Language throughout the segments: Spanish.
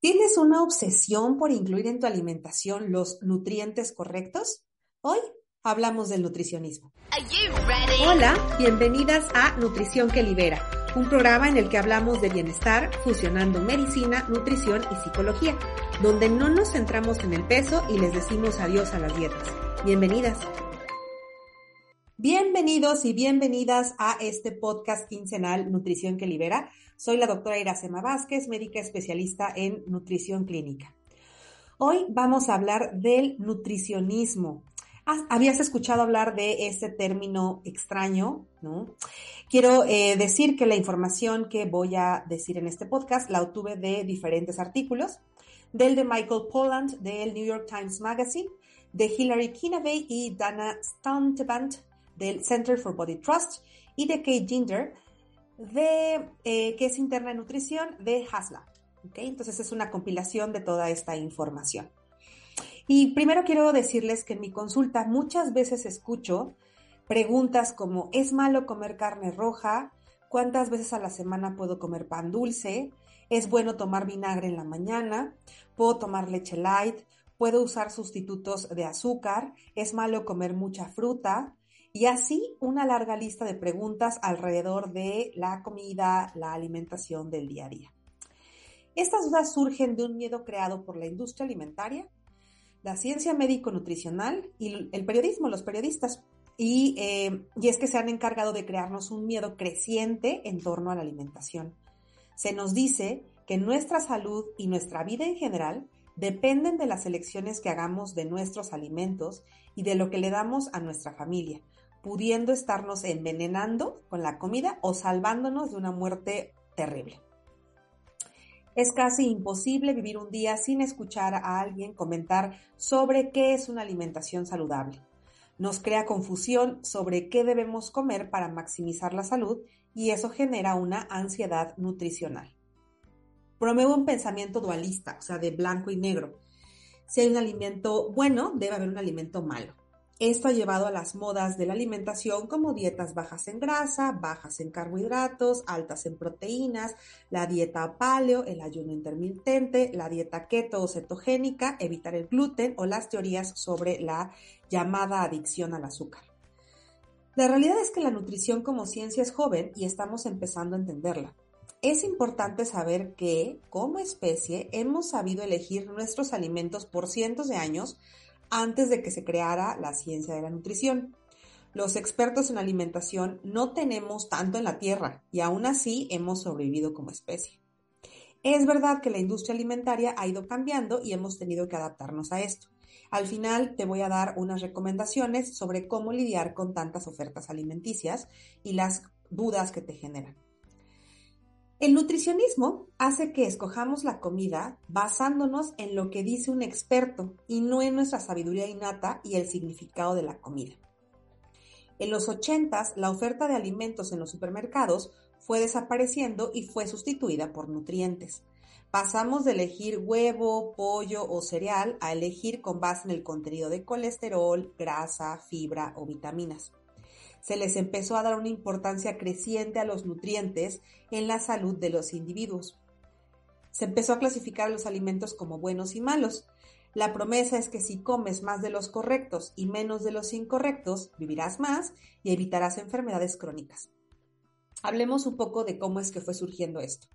¿Tienes una obsesión por incluir en tu alimentación los nutrientes correctos? Hoy hablamos del nutricionismo. Hola, bienvenidas a Nutrición que Libera, un programa en el que hablamos de bienestar fusionando medicina, nutrición y psicología, donde no nos centramos en el peso y les decimos adiós a las dietas. Bienvenidas. Bienvenidos y bienvenidas a este podcast quincenal Nutrición que Libera. Soy la doctora Iracema Vázquez, médica especialista en nutrición clínica. Hoy vamos a hablar del nutricionismo. ¿Habías escuchado hablar de este término extraño? ¿no? Quiero eh, decir que la información que voy a decir en este podcast la obtuve de diferentes artículos, del de Michael Polland del New York Times Magazine, de Hilary Kinavey y Dana Stantebant del Center for Body Trust y de Kate Ginger de, eh, que es interna en nutrición de Hasla. ¿okay? Entonces es una compilación de toda esta información. Y primero quiero decirles que en mi consulta muchas veces escucho preguntas como, ¿es malo comer carne roja? ¿Cuántas veces a la semana puedo comer pan dulce? ¿Es bueno tomar vinagre en la mañana? ¿Puedo tomar leche light? ¿Puedo usar sustitutos de azúcar? ¿Es malo comer mucha fruta? Y así una larga lista de preguntas alrededor de la comida, la alimentación del día a día. Estas dudas surgen de un miedo creado por la industria alimentaria, la ciencia médico-nutricional y el periodismo, los periodistas. Y, eh, y es que se han encargado de crearnos un miedo creciente en torno a la alimentación. Se nos dice que nuestra salud y nuestra vida en general dependen de las elecciones que hagamos de nuestros alimentos y de lo que le damos a nuestra familia, pudiendo estarnos envenenando con la comida o salvándonos de una muerte terrible. Es casi imposible vivir un día sin escuchar a alguien comentar sobre qué es una alimentación saludable. Nos crea confusión sobre qué debemos comer para maximizar la salud y eso genera una ansiedad nutricional. Promueve un pensamiento dualista, o sea, de blanco y negro. Si hay un alimento bueno, debe haber un alimento malo. Esto ha llevado a las modas de la alimentación como dietas bajas en grasa, bajas en carbohidratos, altas en proteínas, la dieta paleo, el ayuno intermitente, la dieta keto o cetogénica, evitar el gluten o las teorías sobre la llamada adicción al azúcar. La realidad es que la nutrición como ciencia es joven y estamos empezando a entenderla. Es importante saber que, como especie, hemos sabido elegir nuestros alimentos por cientos de años antes de que se creara la ciencia de la nutrición. Los expertos en alimentación no tenemos tanto en la Tierra y aún así hemos sobrevivido como especie. Es verdad que la industria alimentaria ha ido cambiando y hemos tenido que adaptarnos a esto. Al final te voy a dar unas recomendaciones sobre cómo lidiar con tantas ofertas alimenticias y las dudas que te generan. El nutricionismo hace que escojamos la comida basándonos en lo que dice un experto y no en nuestra sabiduría innata y el significado de la comida. En los 80 la oferta de alimentos en los supermercados fue desapareciendo y fue sustituida por nutrientes. Pasamos de elegir huevo, pollo o cereal a elegir con base en el contenido de colesterol, grasa, fibra o vitaminas se les empezó a dar una importancia creciente a los nutrientes en la salud de los individuos. Se empezó a clasificar los alimentos como buenos y malos. La promesa es que si comes más de los correctos y menos de los incorrectos, vivirás más y evitarás enfermedades crónicas. Hablemos un poco de cómo es que fue surgiendo esto.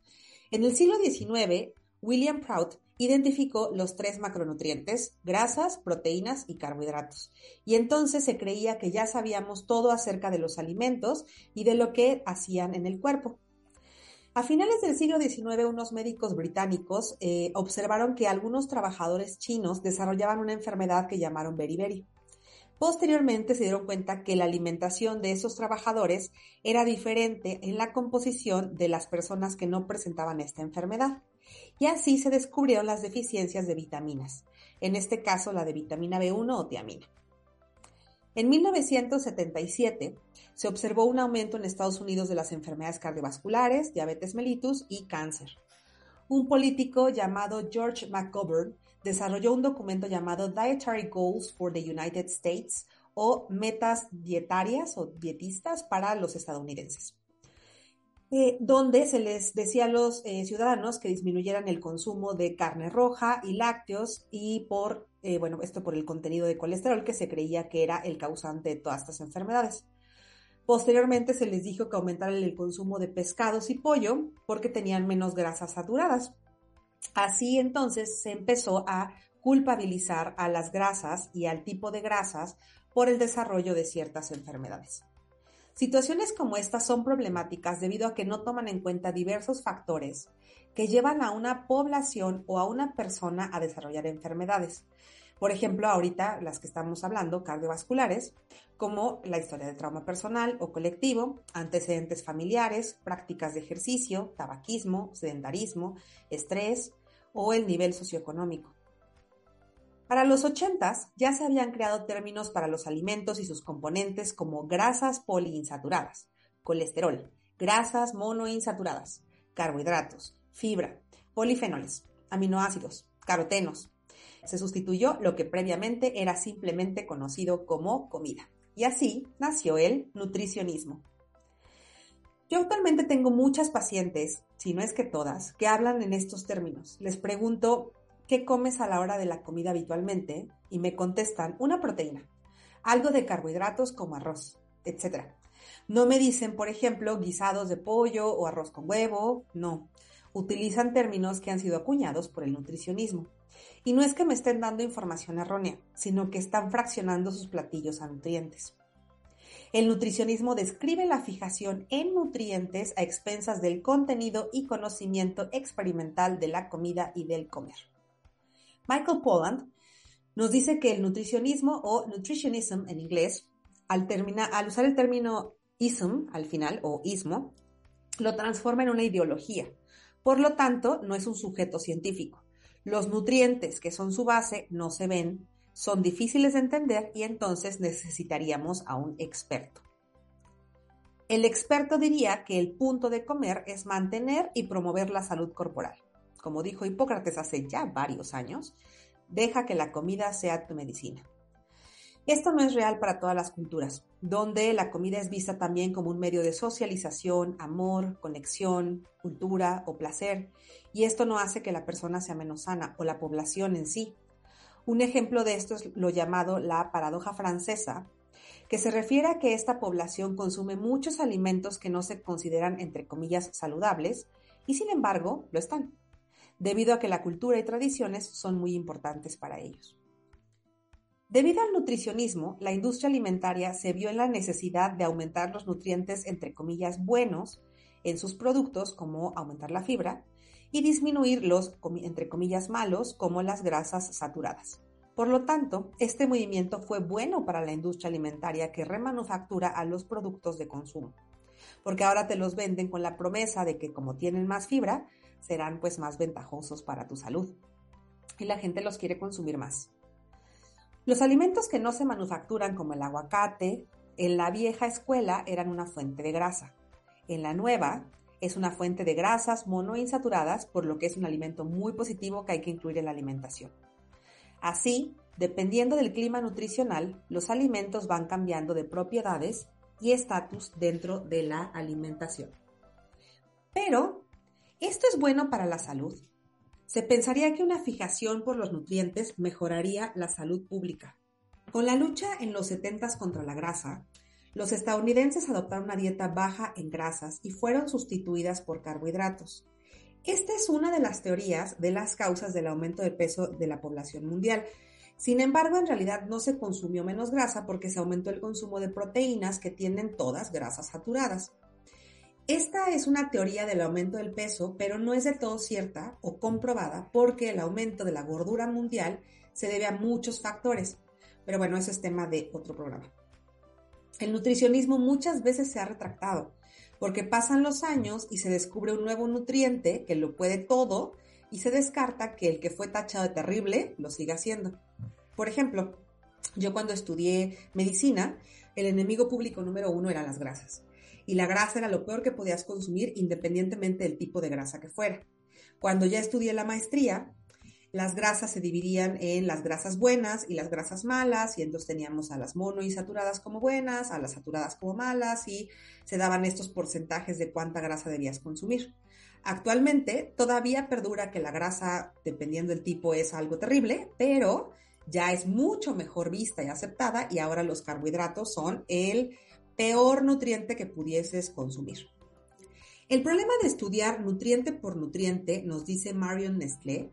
En el siglo XIX, William Prout identificó los tres macronutrientes, grasas, proteínas y carbohidratos. Y entonces se creía que ya sabíamos todo acerca de los alimentos y de lo que hacían en el cuerpo. A finales del siglo XIX, unos médicos británicos eh, observaron que algunos trabajadores chinos desarrollaban una enfermedad que llamaron beriberi. Posteriormente se dieron cuenta que la alimentación de esos trabajadores era diferente en la composición de las personas que no presentaban esta enfermedad. Y así se descubrieron las deficiencias de vitaminas, en este caso la de vitamina B1 o tiamina. En 1977 se observó un aumento en Estados Unidos de las enfermedades cardiovasculares, diabetes mellitus y cáncer. Un político llamado George McGovern desarrolló un documento llamado Dietary Goals for the United States o metas dietarias o dietistas para los estadounidenses. Eh, donde se les decía a los eh, ciudadanos que disminuyeran el consumo de carne roja y lácteos y por, eh, bueno, esto por el contenido de colesterol que se creía que era el causante de todas estas enfermedades. Posteriormente se les dijo que aumentaran el consumo de pescados y pollo porque tenían menos grasas saturadas. Así entonces se empezó a culpabilizar a las grasas y al tipo de grasas por el desarrollo de ciertas enfermedades. Situaciones como estas son problemáticas debido a que no toman en cuenta diversos factores que llevan a una población o a una persona a desarrollar enfermedades. Por ejemplo, ahorita las que estamos hablando, cardiovasculares, como la historia de trauma personal o colectivo, antecedentes familiares, prácticas de ejercicio, tabaquismo, sedentarismo, estrés o el nivel socioeconómico. Para los 80 ya se habían creado términos para los alimentos y sus componentes como grasas poliinsaturadas, colesterol, grasas monoinsaturadas, carbohidratos, fibra, polifenoles, aminoácidos, carotenos. Se sustituyó lo que previamente era simplemente conocido como comida. Y así nació el nutricionismo. Yo actualmente tengo muchas pacientes, si no es que todas, que hablan en estos términos. Les pregunto ¿qué comes a la hora de la comida habitualmente? Y me contestan, una proteína, algo de carbohidratos como arroz, etc. No me dicen, por ejemplo, guisados de pollo o arroz con huevo, no. Utilizan términos que han sido acuñados por el nutricionismo. Y no es que me estén dando información errónea, sino que están fraccionando sus platillos a nutrientes. El nutricionismo describe la fijación en nutrientes a expensas del contenido y conocimiento experimental de la comida y del comer. Michael Polland nos dice que el nutricionismo o nutritionism en inglés, al, al usar el término ism al final o ismo, lo transforma en una ideología. Por lo tanto, no es un sujeto científico. Los nutrientes que son su base no se ven, son difíciles de entender y entonces necesitaríamos a un experto. El experto diría que el punto de comer es mantener y promover la salud corporal como dijo Hipócrates hace ya varios años, deja que la comida sea tu medicina. Esto no es real para todas las culturas, donde la comida es vista también como un medio de socialización, amor, conexión, cultura o placer, y esto no hace que la persona sea menos sana o la población en sí. Un ejemplo de esto es lo llamado la paradoja francesa, que se refiere a que esta población consume muchos alimentos que no se consideran entre comillas saludables y sin embargo lo están debido a que la cultura y tradiciones son muy importantes para ellos. Debido al nutricionismo, la industria alimentaria se vio en la necesidad de aumentar los nutrientes entre comillas buenos en sus productos, como aumentar la fibra, y disminuir los entre comillas malos, como las grasas saturadas. Por lo tanto, este movimiento fue bueno para la industria alimentaria que remanufactura a los productos de consumo, porque ahora te los venden con la promesa de que como tienen más fibra, serán pues más ventajosos para tu salud. Y la gente los quiere consumir más. Los alimentos que no se manufacturan como el aguacate, en la vieja escuela eran una fuente de grasa. En la nueva es una fuente de grasas monoinsaturadas, por lo que es un alimento muy positivo que hay que incluir en la alimentación. Así, dependiendo del clima nutricional, los alimentos van cambiando de propiedades y estatus dentro de la alimentación. Pero ¿Esto es bueno para la salud? Se pensaría que una fijación por los nutrientes mejoraría la salud pública. Con la lucha en los 70 contra la grasa, los estadounidenses adoptaron una dieta baja en grasas y fueron sustituidas por carbohidratos. Esta es una de las teorías de las causas del aumento de peso de la población mundial. Sin embargo, en realidad no se consumió menos grasa porque se aumentó el consumo de proteínas que tienen todas grasas saturadas. Esta es una teoría del aumento del peso, pero no es de todo cierta o comprobada porque el aumento de la gordura mundial se debe a muchos factores. Pero bueno, ese es tema de otro programa. El nutricionismo muchas veces se ha retractado porque pasan los años y se descubre un nuevo nutriente que lo puede todo, y se descarta que el que fue tachado de terrible lo siga siendo. Por ejemplo, yo cuando estudié medicina, el enemigo público número uno eran las grasas. Y la grasa era lo peor que podías consumir independientemente del tipo de grasa que fuera. Cuando ya estudié la maestría, las grasas se dividían en las grasas buenas y las grasas malas, y entonces teníamos a las monoinsaturadas como buenas, a las saturadas como malas, y se daban estos porcentajes de cuánta grasa debías consumir. Actualmente todavía perdura que la grasa, dependiendo del tipo, es algo terrible, pero ya es mucho mejor vista y aceptada y ahora los carbohidratos son el peor nutriente que pudieses consumir. El problema de estudiar nutriente por nutriente, nos dice Marion Nestlé,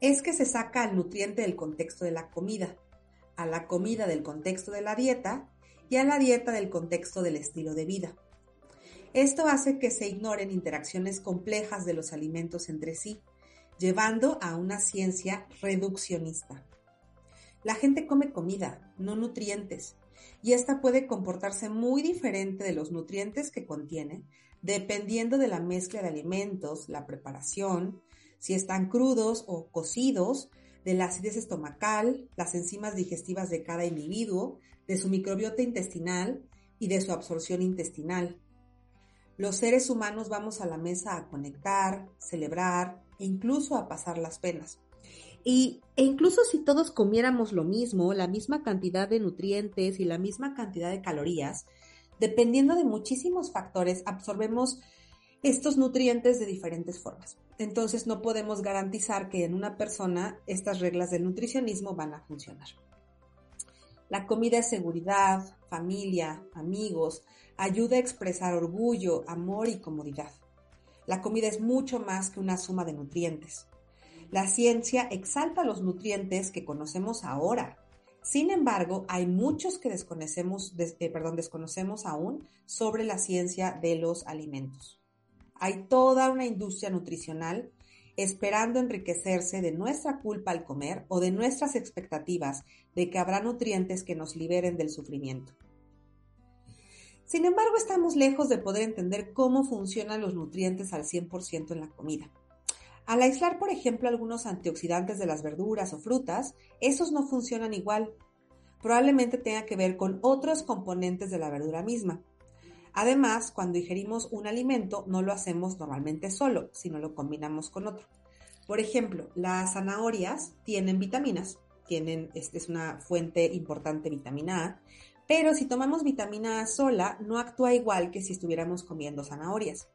es que se saca al nutriente del contexto de la comida, a la comida del contexto de la dieta y a la dieta del contexto del estilo de vida. Esto hace que se ignoren interacciones complejas de los alimentos entre sí, llevando a una ciencia reduccionista. La gente come comida, no nutrientes, y esta puede comportarse muy diferente de los nutrientes que contiene, dependiendo de la mezcla de alimentos, la preparación, si están crudos o cocidos, de la acidez estomacal, las enzimas digestivas de cada individuo, de su microbiota intestinal y de su absorción intestinal. Los seres humanos vamos a la mesa a conectar, celebrar e incluso a pasar las penas. Y, e incluso si todos comiéramos lo mismo, la misma cantidad de nutrientes y la misma cantidad de calorías, dependiendo de muchísimos factores, absorbemos estos nutrientes de diferentes formas. Entonces no podemos garantizar que en una persona estas reglas del nutricionismo van a funcionar. La comida es seguridad, familia, amigos, ayuda a expresar orgullo, amor y comodidad. La comida es mucho más que una suma de nutrientes. La ciencia exalta los nutrientes que conocemos ahora. Sin embargo, hay muchos que desconocemos, eh, perdón, desconocemos aún sobre la ciencia de los alimentos. Hay toda una industria nutricional esperando enriquecerse de nuestra culpa al comer o de nuestras expectativas de que habrá nutrientes que nos liberen del sufrimiento. Sin embargo, estamos lejos de poder entender cómo funcionan los nutrientes al 100% en la comida. Al aislar, por ejemplo, algunos antioxidantes de las verduras o frutas, esos no funcionan igual. Probablemente tenga que ver con otros componentes de la verdura misma. Además, cuando ingerimos un alimento, no lo hacemos normalmente solo, sino lo combinamos con otro. Por ejemplo, las zanahorias tienen vitaminas, tienen, este es una fuente importante de vitamina A, pero si tomamos vitamina A sola, no actúa igual que si estuviéramos comiendo zanahorias.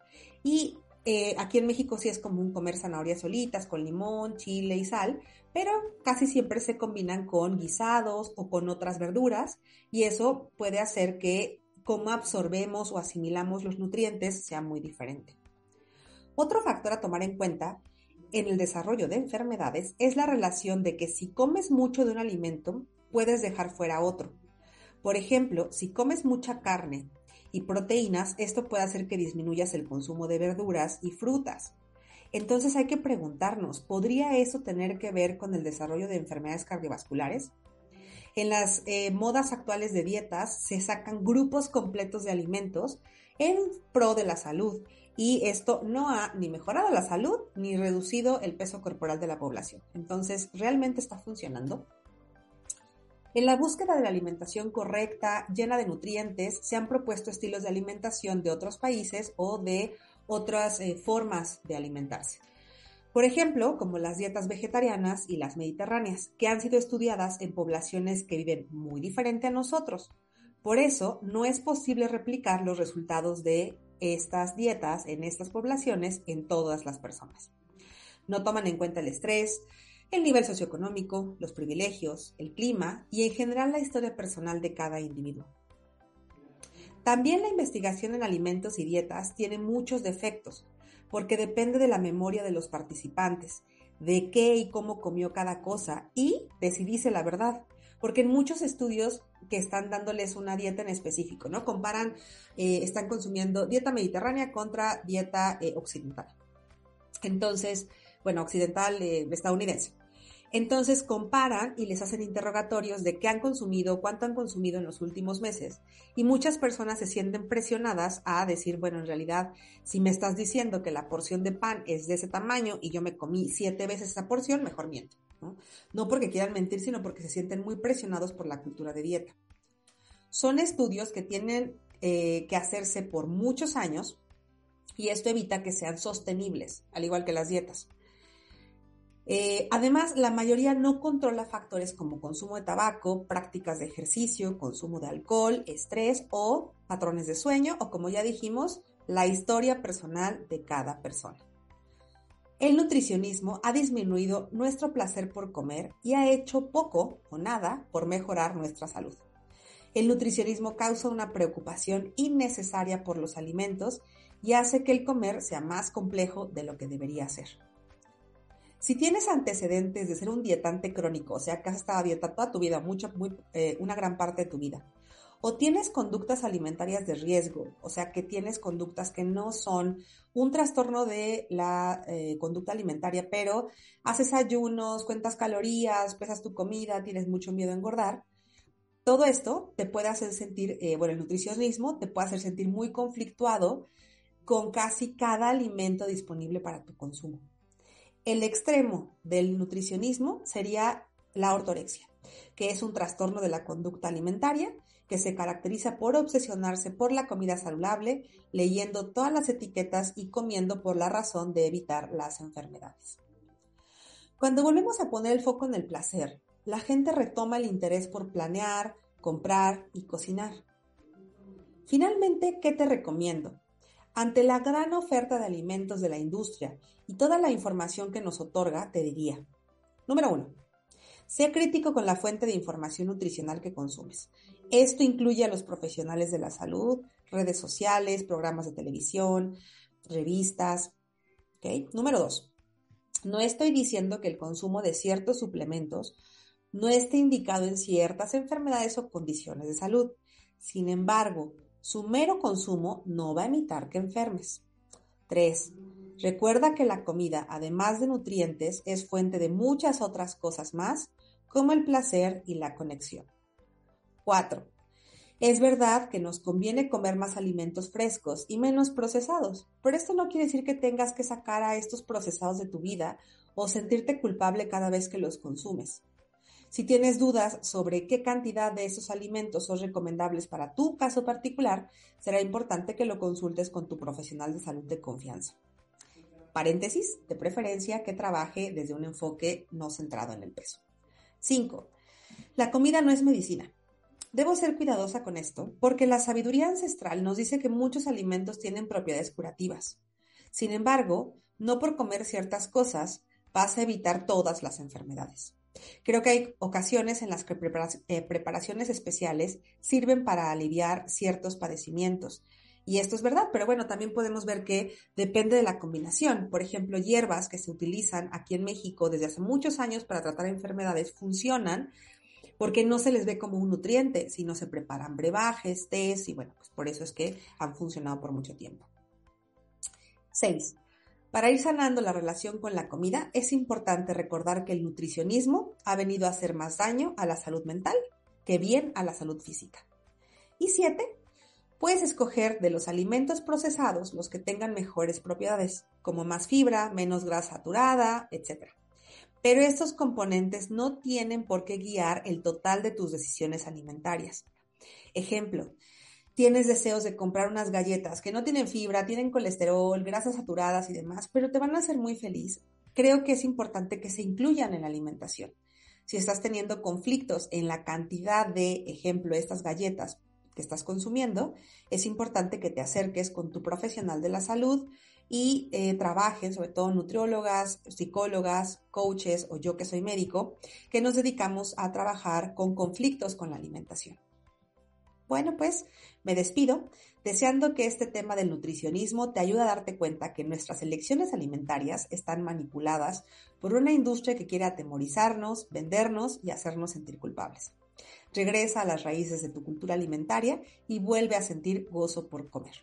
Y eh, aquí en México sí es común comer zanahorias solitas con limón, chile y sal, pero casi siempre se combinan con guisados o con otras verduras y eso puede hacer que cómo absorbemos o asimilamos los nutrientes sea muy diferente. Otro factor a tomar en cuenta en el desarrollo de enfermedades es la relación de que si comes mucho de un alimento, puedes dejar fuera otro. Por ejemplo, si comes mucha carne y proteínas, esto puede hacer que disminuyas el consumo de verduras y frutas. Entonces hay que preguntarnos, ¿podría eso tener que ver con el desarrollo de enfermedades cardiovasculares? En las eh, modas actuales de dietas se sacan grupos completos de alimentos en pro de la salud y esto no ha ni mejorado la salud ni reducido el peso corporal de la población. Entonces, ¿realmente está funcionando? En la búsqueda de la alimentación correcta, llena de nutrientes, se han propuesto estilos de alimentación de otros países o de otras eh, formas de alimentarse. Por ejemplo, como las dietas vegetarianas y las mediterráneas, que han sido estudiadas en poblaciones que viven muy diferente a nosotros. Por eso, no es posible replicar los resultados de estas dietas en estas poblaciones en todas las personas. No toman en cuenta el estrés, el nivel socioeconómico, los privilegios, el clima y en general la historia personal de cada individuo. También la investigación en alimentos y dietas tiene muchos defectos, porque depende de la memoria de los participantes, de qué y cómo comió cada cosa y de si dice la verdad. Porque en muchos estudios que están dándoles una dieta en específico, ¿no? Comparan, eh, están consumiendo dieta mediterránea contra dieta eh, occidental. Entonces, bueno, occidental eh, estadounidense. Entonces comparan y les hacen interrogatorios de qué han consumido, cuánto han consumido en los últimos meses. Y muchas personas se sienten presionadas a decir, bueno, en realidad, si me estás diciendo que la porción de pan es de ese tamaño y yo me comí siete veces esa porción, mejor miento. No, porque quieran mentir, sino porque se sienten muy presionados por la cultura de dieta. Son estudios que tienen eh, que hacerse por muchos años y esto evita que sean sostenibles, al igual que las dietas. Eh, además, la mayoría no controla factores como consumo de tabaco, prácticas de ejercicio, consumo de alcohol, estrés o patrones de sueño o, como ya dijimos, la historia personal de cada persona. El nutricionismo ha disminuido nuestro placer por comer y ha hecho poco o nada por mejorar nuestra salud. El nutricionismo causa una preocupación innecesaria por los alimentos y hace que el comer sea más complejo de lo que debería ser. Si tienes antecedentes de ser un dietante crónico, o sea, que has estado dieta toda tu vida, mucha, muy, eh, una gran parte de tu vida, o tienes conductas alimentarias de riesgo, o sea, que tienes conductas que no son un trastorno de la eh, conducta alimentaria, pero haces ayunos, cuentas calorías, pesas tu comida, tienes mucho miedo a engordar, todo esto te puede hacer sentir, eh, bueno, el nutricionismo te puede hacer sentir muy conflictuado con casi cada alimento disponible para tu consumo. El extremo del nutricionismo sería la ortorexia, que es un trastorno de la conducta alimentaria que se caracteriza por obsesionarse por la comida saludable, leyendo todas las etiquetas y comiendo por la razón de evitar las enfermedades. Cuando volvemos a poner el foco en el placer, la gente retoma el interés por planear, comprar y cocinar. Finalmente, ¿qué te recomiendo? Ante la gran oferta de alimentos de la industria y toda la información que nos otorga, te diría, número uno, sea crítico con la fuente de información nutricional que consumes. Esto incluye a los profesionales de la salud, redes sociales, programas de televisión, revistas. Número dos, no estoy diciendo que el consumo de ciertos suplementos no esté indicado en ciertas enfermedades o condiciones de salud. Sin embargo, su mero consumo no va a evitar que enfermes. 3. Recuerda que la comida, además de nutrientes, es fuente de muchas otras cosas más, como el placer y la conexión. 4. Es verdad que nos conviene comer más alimentos frescos y menos procesados, pero esto no quiere decir que tengas que sacar a estos procesados de tu vida o sentirte culpable cada vez que los consumes. Si tienes dudas sobre qué cantidad de esos alimentos son recomendables para tu caso particular, será importante que lo consultes con tu profesional de salud de confianza. Paréntesis, de preferencia que trabaje desde un enfoque no centrado en el peso. 5. La comida no es medicina. Debo ser cuidadosa con esto porque la sabiduría ancestral nos dice que muchos alimentos tienen propiedades curativas. Sin embargo, no por comer ciertas cosas vas a evitar todas las enfermedades. Creo que hay ocasiones en las que eh, preparaciones especiales sirven para aliviar ciertos padecimientos. Y esto es verdad, pero bueno, también podemos ver que depende de la combinación. Por ejemplo, hierbas que se utilizan aquí en México desde hace muchos años para tratar enfermedades funcionan porque no se les ve como un nutriente, sino se preparan brebajes, tés y bueno, pues por eso es que han funcionado por mucho tiempo. 6. Para ir sanando la relación con la comida, es importante recordar que el nutricionismo ha venido a hacer más daño a la salud mental que bien a la salud física. Y siete, puedes escoger de los alimentos procesados los que tengan mejores propiedades, como más fibra, menos grasa saturada, etc. Pero estos componentes no tienen por qué guiar el total de tus decisiones alimentarias. Ejemplo, tienes deseos de comprar unas galletas que no tienen fibra, tienen colesterol, grasas saturadas y demás, pero te van a hacer muy feliz, creo que es importante que se incluyan en la alimentación. Si estás teniendo conflictos en la cantidad de, ejemplo, estas galletas que estás consumiendo, es importante que te acerques con tu profesional de la salud y eh, trabajen, sobre todo nutriólogas, psicólogas, coaches o yo que soy médico, que nos dedicamos a trabajar con conflictos con la alimentación. Bueno, pues me despido deseando que este tema del nutricionismo te ayude a darte cuenta que nuestras elecciones alimentarias están manipuladas por una industria que quiere atemorizarnos, vendernos y hacernos sentir culpables. Regresa a las raíces de tu cultura alimentaria y vuelve a sentir gozo por comer.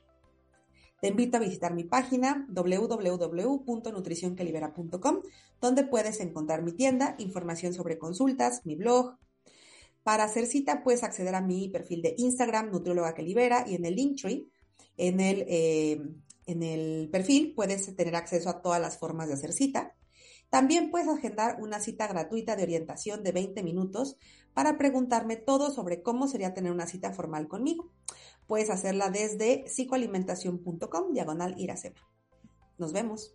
Te invito a visitar mi página www.nutricionquelibera.com, donde puedes encontrar mi tienda, información sobre consultas, mi blog. Para hacer cita, puedes acceder a mi perfil de Instagram, Nutrióloga que Libera, y en el Linktree, en el, eh, en el perfil, puedes tener acceso a todas las formas de hacer cita. También puedes agendar una cita gratuita de orientación de 20 minutos para preguntarme todo sobre cómo sería tener una cita formal conmigo. Puedes hacerla desde psicoalimentación.com diagonal iracema. Nos vemos.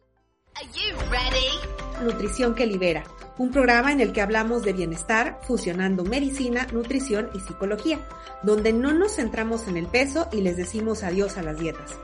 Nutrición que libera, un programa en el que hablamos de bienestar fusionando medicina, nutrición y psicología, donde no nos centramos en el peso y les decimos adiós a las dietas